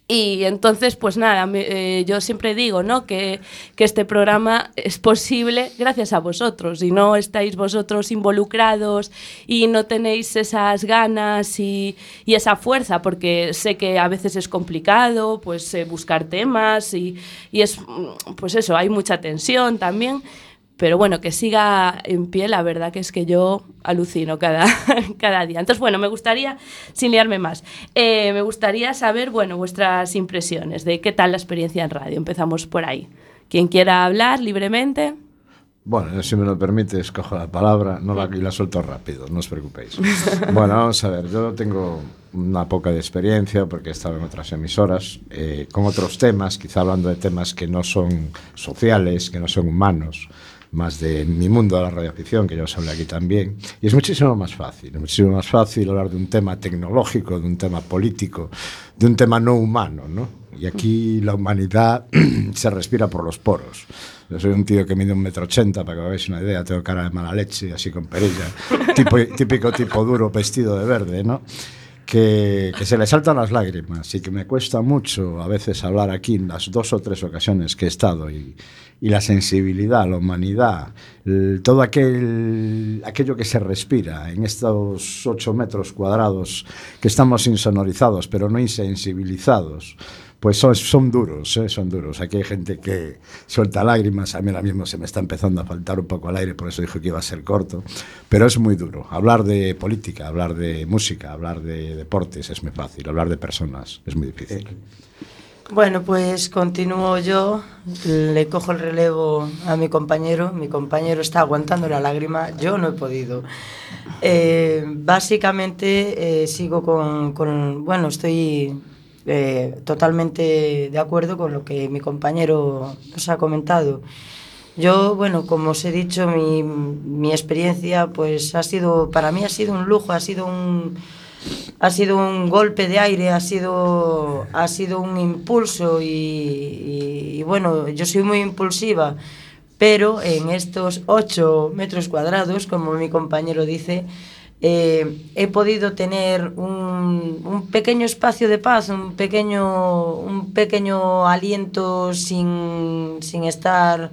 Y entonces, pues nada, me- eh, yo siempre digo ¿no? que, que este programa es posible gracias a vosotros. Si no estáis vosotros involucrados y no tenéis esas ganas y, y esa fuerza, porque sé que a veces es complicado pues, eh, buscar temas y, y es, mm, pues eso, hay mucha tensión también. Pero bueno, que siga en pie, la verdad que es que yo alucino cada, cada día. Entonces, bueno, me gustaría, sin liarme más, eh, me gustaría saber, bueno, vuestras impresiones de qué tal la experiencia en radio. Empezamos por ahí. Quien quiera hablar libremente. Bueno, si me lo permites, cojo la palabra no la, y la suelto rápido, no os preocupéis. Bueno, vamos a ver, yo tengo una poca de experiencia porque he estado en otras emisoras, eh, con otros temas, quizá hablando de temas que no son sociales, que no son humanos, más de mi mundo de la radioficción, que ya os hablé aquí también. Y es muchísimo más fácil, muchísimo más fácil hablar de un tema tecnológico, de un tema político, de un tema no humano, ¿no? Y aquí la humanidad se respira por los poros. Yo soy un tío que mide un metro ochenta, para que hagáis una idea, tengo cara de mala leche, así con perilla, tipo, típico tipo duro, vestido de verde, ¿no? Que, que se le saltan las lágrimas y que me cuesta mucho a veces hablar aquí en las dos o tres ocasiones que he estado y, y la sensibilidad, la humanidad, el- todo aquel, aquello que se respira en estos ocho metros cuadrados que estamos insonorizados pero no insensibilizados, pues son, son duros, ¿eh? son duros. Aquí hay gente que suelta lágrimas, a mí ahora mismo se me está empezando a faltar un poco el aire, por eso dije que iba a ser corto, pero es muy duro. Hablar de política, hablar de música, hablar de deportes es muy fácil, hablar de personas es muy difícil. Bueno, pues continúo yo, le cojo el relevo a mi compañero, mi compañero está aguantando la lágrima, yo no he podido. Eh, básicamente eh, sigo con, con- bueno, estoy eh, totalmente de acuerdo con lo que mi compañero nos ha comentado. Yo, bueno, como os he dicho, mi, mi experiencia, pues ha sido, para mí ha sido un lujo, ha sido un, ha sido un golpe de aire, ha sido, ha sido un impulso y, bueno, yo soy muy impulsiva, pero en estos 8 metros cuadrados, como mi compañero dice, eh, he podido tener un, un pequeño espacio de paz, un pequeño, un pequeño aliento sin, sin estar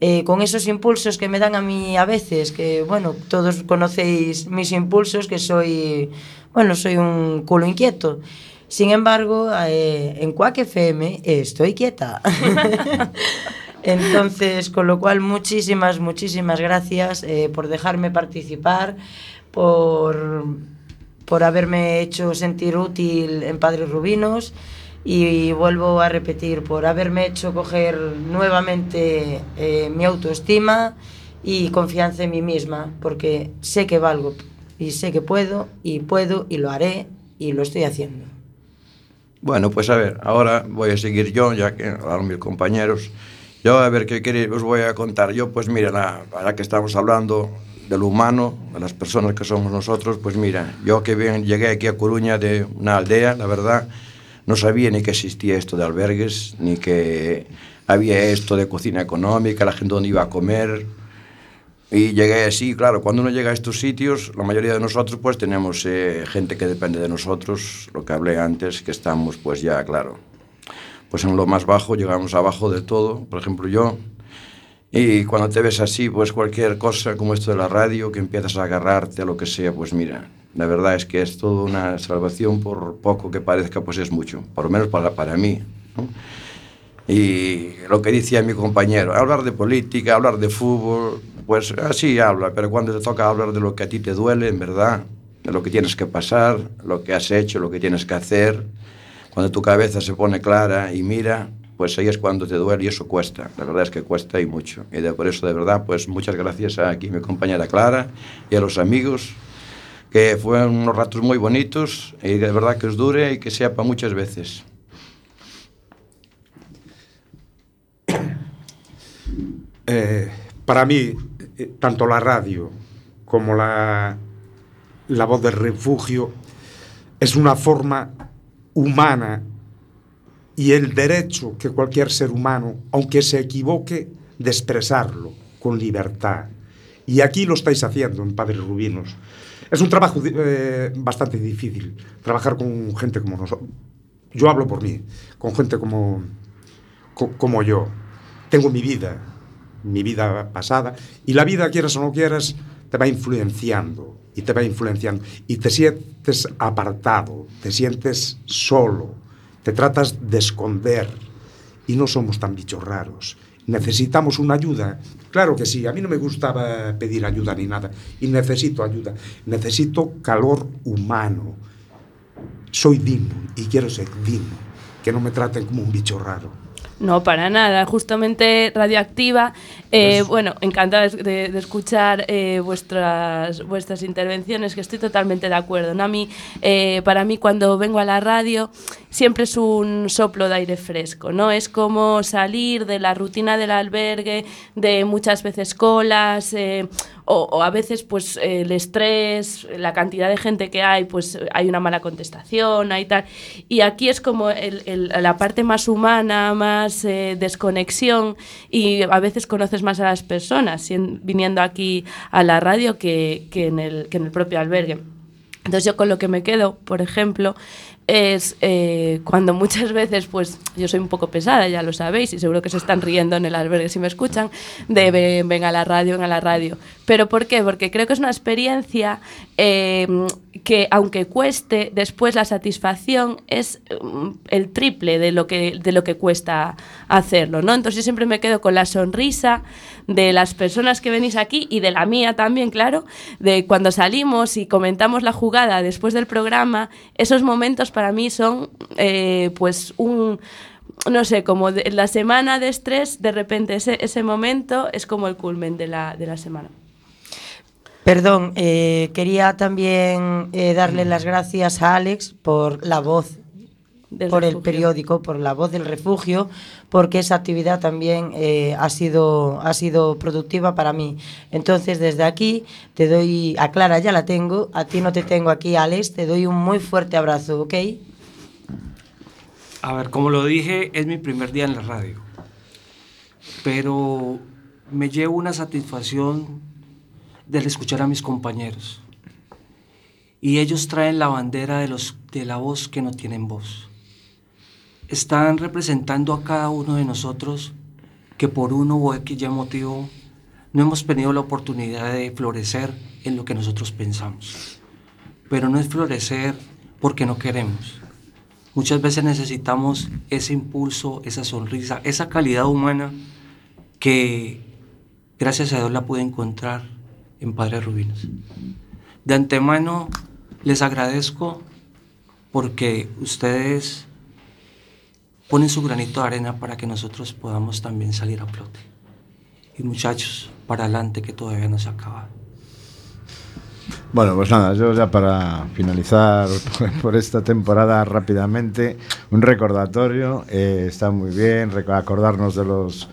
eh, con esos impulsos que me dan a mí a veces, que bueno, todos conocéis mis impulsos, que soy, bueno, soy un culo inquieto. Sin embargo, eh, en Quack FM estoy quieta. Entonces, con lo cual, muchísimas, muchísimas gracias eh, por dejarme participar, por, por haberme hecho sentir útil en Padres Rubinos y vuelvo a repetir, por haberme hecho coger nuevamente eh, mi autoestima y confianza en mí misma, porque sé que valgo y sé que puedo y puedo y lo haré y lo estoy haciendo. Bueno, pues a ver, ahora voy a seguir yo, ya que hablaron mis compañeros. Yo a ver qué queréis, os voy a contar. Yo, pues mira, ahora que estamos hablando de lo humano, de las personas que somos nosotros, pues mira, yo que bien, llegué aquí a Coruña de una aldea, la verdad, no sabía ni que existía esto de albergues, ni que había esto de cocina económica, la gente donde iba a comer. Y llegué así, claro, cuando uno llega a estos sitios, la mayoría de nosotros pues tenemos eh, gente que depende de nosotros, lo que hablé antes, que estamos pues ya, claro, pues en lo más bajo, llegamos abajo de todo, por ejemplo yo, y cuando te ves así, pues cualquier cosa como esto de la radio, que empiezas a agarrarte a lo que sea, pues mira, la verdad es que es toda una salvación, por poco que parezca, pues es mucho, por lo menos para, para mí. Y lo que decía mi compañero, hablar de política, hablar de fútbol, pues así habla, pero cuando te toca hablar de lo que a ti te duele, en verdad, de lo que tienes que pasar, lo que has hecho, lo que tienes que hacer, cuando tu cabeza se pone clara y mira, pues ahí es cuando te duele y eso cuesta. La verdad es que cuesta y mucho. Y de, por eso, de verdad, pues muchas gracias a aquí mi compañera Clara y a los amigos, que fueron unos ratos muy bonitos y de verdad que os dure y que sea para muchas veces. Eh, para mí, eh, tanto la radio como la, la voz del refugio es una forma humana y el derecho que cualquier ser humano, aunque se equivoque, de expresarlo con libertad. Y aquí lo estáis haciendo en Padres Rubinos. Es un trabajo eh, bastante difícil, trabajar con gente como nosotros. Yo hablo por mí, con gente como, co- como yo. Tengo mi vida, mi vida pasada, y la vida, quieras o no quieras, te va influenciando, y te va influenciando, y te sientes apartado, te sientes solo, te tratas de esconder, y no somos tan bichos raros. Necesitamos una ayuda. Claro que sí, a mí no me gustaba pedir ayuda ni nada, y necesito ayuda, necesito calor humano. Soy digno y quiero ser digno, que no me traten como un bicho raro. No, para nada. Justamente radioactiva. eh, bueno, encantada de, de- de escuchar eh, vuestras, vuestras intervenciones, que estoy totalmente de acuerdo. ¿no? A mí, eh, para mí, cuando vengo a la radio, siempre es un soplo de aire fresco, ¿no? Es como salir de la rutina del albergue, de muchas veces colas, eh, o, a veces pues el estrés, la cantidad de gente que hay, pues hay una mala contestación, hay tal. Y aquí es como el- la parte más humana, más eh, desconexión y a veces conoces más a las personas viniendo aquí a la radio que, que en el, que en el propio albergue. Entonces yo con lo que me quedo, por ejemplo, es eh, cuando muchas veces, pues yo soy un poco pesada, ya lo sabéis, y seguro que se están riendo en el albergue si me escuchan, de ven, ven a la radio, ven a la radio. ¿Pero por qué? Porque creo que es una experiencia eh, que aunque cueste, después la satisfacción es mm, el triple de lo que, de lo que cuesta hacerlo, ¿no? Entonces yo siempre me quedo con la sonrisa de las personas que venís aquí y de la mía también, claro, de cuando salimos y comentamos la jugada después del programa, esos momentos para mí son eh, pues un no sé, como de- la semana de estrés, de repente ese, ese momento es como el culmen de la, de la semana. Perdón, eh, quería también eh, darle las gracias a Alex por la voz, Del por el periódico, por la voz del refugio, porque esa actividad también eh, ha, sido, ha sido productiva para mí. Entonces, desde aquí te doy, a Clara ya la tengo, a ti no te tengo aquí, Alex, te doy un muy fuerte abrazo, ¿ok? A ver, como lo dije, es mi primer día en la radio. Pero me llevo una satisfacción del escuchar a mis compañeros. Y ellos traen la bandera de, los, de la voz que no tienen voz. Están representando a cada uno de nosotros que por uno o X ya motivo no hemos tenido la oportunidad de florecer en lo que nosotros pensamos. Pero no es florecer porque no queremos. Muchas veces necesitamos ese impulso, esa sonrisa, esa calidad humana que gracias a Dios la pude encontrar en Padre Rubinos. De antemano les agradezco porque ustedes ponen su granito de arena para que nosotros podamos también salir a flote. Y muchachos, para adelante que todavía no se acaba. Bueno, pues nada, yo ya para finalizar por, esta temporada rápidamente, un recordatorio, eh, está muy bien reco- acordarnos de los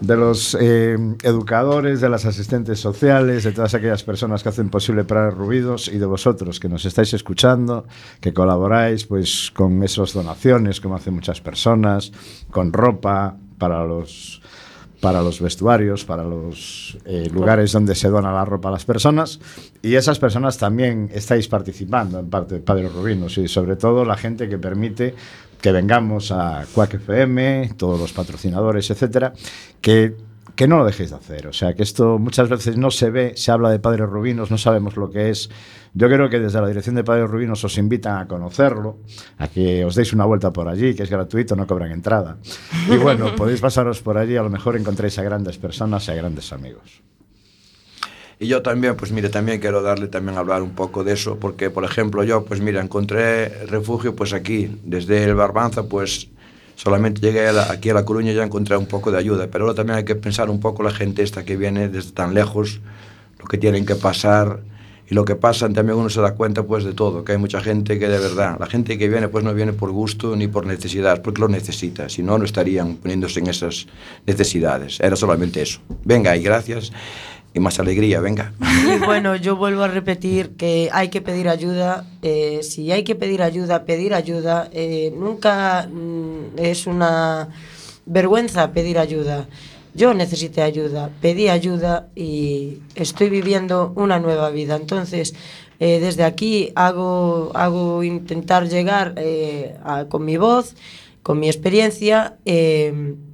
de los eh, educadores, de las asistentes sociales, de todas aquellas personas que hacen posible Parar Ruidos y de vosotros que nos estáis escuchando, que colaboráis pues con esas donaciones, como hacen muchas personas, con ropa para los para los vestuarios, para los eh, lugares donde se dona la ropa a las personas. Y esas personas también estáis participando en parte de Padre Rubinos y sobre todo la gente que permite que vengamos a Quack FM, todos los patrocinadores, etcétera, que, que no lo dejéis de hacer. O sea, que esto muchas veces no se ve, se habla de Padres Rubinos, no sabemos lo que es. Yo creo que desde la dirección de Padres Rubinos os invitan a conocerlo, a que os deis una vuelta por allí, que es gratuito, no cobran entrada. Y bueno, podéis pasaros por allí, a lo mejor encontréis a grandes personas y a grandes amigos. Y yo también, pues mire, también quiero darle también hablar un poco de eso, porque por ejemplo yo, pues mira, encontré refugio pues aquí, desde el Barbanza, pues solamente llegué aquí a La Coruña y ya encontré un poco de ayuda, pero ahora también hay que pensar un poco la gente esta que viene desde tan lejos, lo que tienen que pasar. Y lo que pasan, también uno se da cuenta pues de todo, que hay mucha gente que de verdad, la gente que viene pues no viene por gusto ni por necesidad, porque lo necesita, si no, no estarían poniéndose en esas necesidades, era solamente eso. Venga, y gracias y más alegría, venga. Bueno, yo vuelvo a repetir que hay que pedir ayuda. eh, si hay que pedir ayuda, pedir ayuda. eh, nunca mm, es una vergüenza pedir ayuda. Yo necesité ayuda, pedí ayuda y estoy viviendo una nueva vida. Entonces, eh, desde aquí hago, hago intentar llegar con mi voz, con mi experiencia.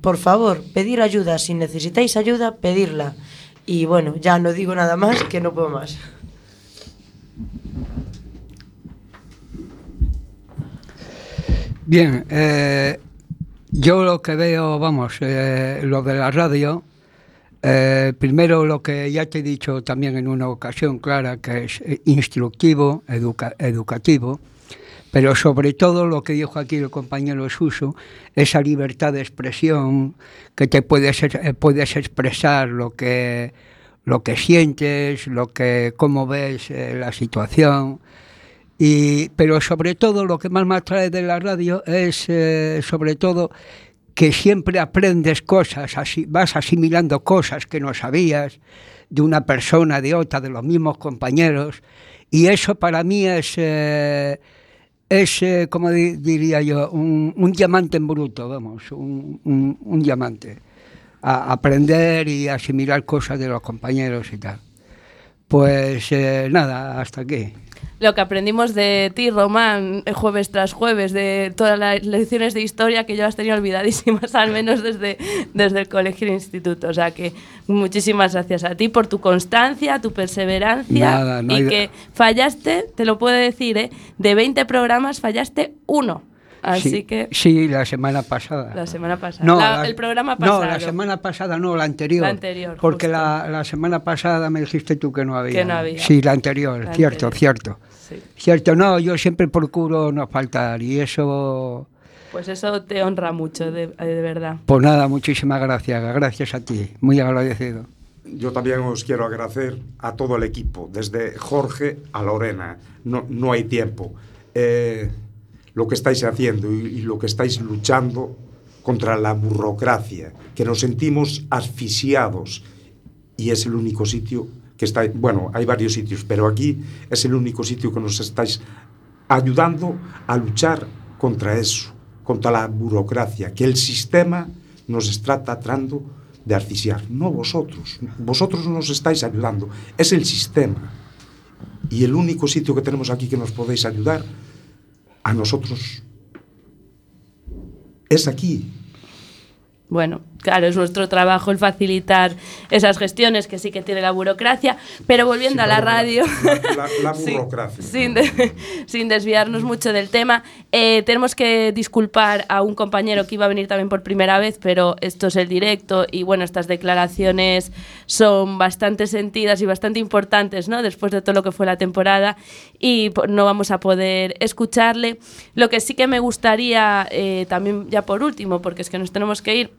por favor, pedir ayuda. Si necesitáis ayuda, pedirla. Y bueno, ya no digo nada más, que no puedo más. Bien, eh, yo lo que veo, vamos, eh, lo de la radio, eh, primero lo que ya te he dicho también en una ocasión clara, que es eh, instructivo, educa- educativo, pero sobre todo lo que dijo aquí el compañero Suso, esa libertad de expresión, que te puedes, eh, puedes expresar lo que, lo que sientes, lo que, cómo ves eh, la situación. Y, pero sobre todo lo que más me atrae de la radio es eh, sobre todo que siempre aprendes cosas, así, vas asimilando cosas que no sabías de una persona, de otra, de los mismos compañeros. Y eso para mí es, es, eh, como diría yo, un, un, diamante en bruto, vamos, un, un, un diamante. A aprender y asimilar cosas de los compañeros y tal. Pues eh, nada, hasta aquí. Lo que aprendimos de ti, Román, jueves tras jueves, de todas las lecciones de historia que yo las tenía olvidadísimas, al menos desde, desde el colegio e instituto. O sea que muchísimas gracias a ti por tu constancia, tu perseverancia Nada, no y que fallaste, te lo puedo decir, ¿eh? de 20 programas fallaste uno. Así sí, que Sí, la semana pasada. la semana pasada. No, La- la- el programa pasado. No, la semana pasada no, la anterior. La anterior, Porque la, la semana pasada me dijiste tú que no había. Que no había. Sí, la anterior, La cierto, anterior. cierto. Sí. Cierto, no, yo siempre procuro no faltar y eso, Pues eso te honra mucho, de, de verdad. pues nada, muchísimas gracias, gracias a ti, muy agradecido. Yo también os quiero agradecer a todo el equipo, desde Jorge a Lorena. No, no hay tiempo. Eh, lo que estáis haciendo y, lo que estáis luchando contra la burocracia, que nos sentimos asfixiados y es el único sitio que está, bueno, hay varios sitios, pero aquí es el único sitio que nos estáis ayudando a luchar contra eso, contra la burocracia, que el sistema nos está tratando de asfixiar, no vosotros. Vosotros nos estáis ayudando, es el sistema. Y el único sitio que tenemos aquí que nos podéis ayudar a nosotros es aquí. Bueno, claro, es nuestro trabajo el facilitar esas gestiones que sí que tiene la burocracia, pero volviendo a la radio, La, burocracia. sin, de- sin desviarnos mucho del tema, eh, tenemos que disculpar a un compañero que iba a venir también por primera vez, pero esto es el directo y bueno, estas declaraciones son bastante sentidas y bastante importantes, ¿no? Después de todo lo que fue la temporada y no vamos a poder escucharle. Lo que sí que me gustaría, eh, también ya por último, porque es que nos tenemos que ir,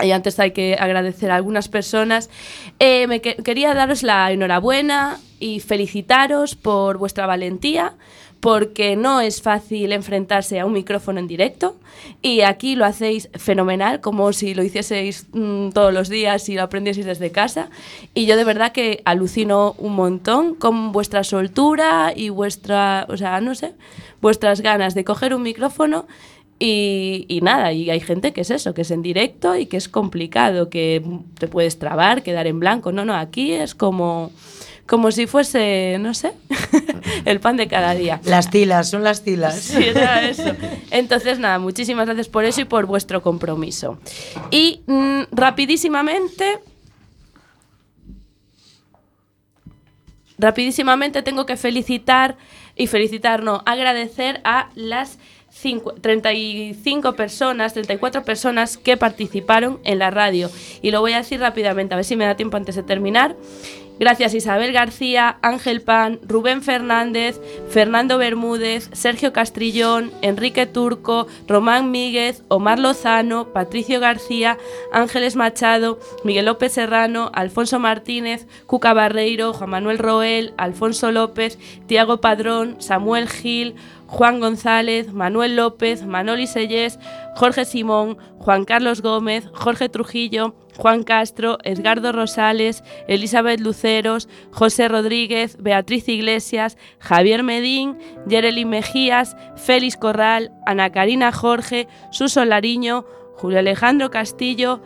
Y antes hay que agradecer a algunas personas. Eh, me que- quería daros la enhorabuena y felicitaros por vuestra valentía, porque no es fácil enfrentarse a un micrófono en directo y aquí lo hacéis fenomenal, como si lo hicieseis mm, todos los días y lo aprendieseis desde casa. Y yo de verdad que alucino un montón con vuestra soltura y vuestra, o sea, no sé, vuestras ganas de coger un micrófono y, y nada, y hay gente que es eso, que es en directo y que es complicado, que te puedes trabar, quedar en blanco. No, no, aquí es como, como si fuese, no sé, el pan de cada día. Las tilas, son las tilas. Sí, era eso. Entonces, nada, muchísimas gracias por eso y por vuestro compromiso. Y mm, rapidísimamente, rapidísimamente tengo que felicitar, y felicitar, no, agradecer a las cincu- 35 personas, 34 personas que participaron en la radio. Y lo voy a decir rápidamente, a ver si me da tiempo antes de terminar. Gracias Isabel García, Ángel Pan, Rubén Fernández, Fernando Bermúdez, Sergio Castrillón, Enrique Turco, Román Míguez, Omar Lozano, Patricio García, Ángeles Machado, Miguel López Serrano, Alfonso Martínez, Cuca Barreiro, Juan Manuel Roel, Alfonso López, Tiago Padrón, Samuel Gil, Juan González, Manuel López, Manoli Sellés, Jorge Simón, Juan Carlos Gómez, Jorge Trujillo, Juan Castro, Edgardo Rosales, Elizabeth Luceros, José Rodríguez, Beatriz Iglesias, Javier Medín, Yereli Mejías, Félix Corral, Ana Karina Jorge, Suso Lariño, Julio Alejandro Castillo,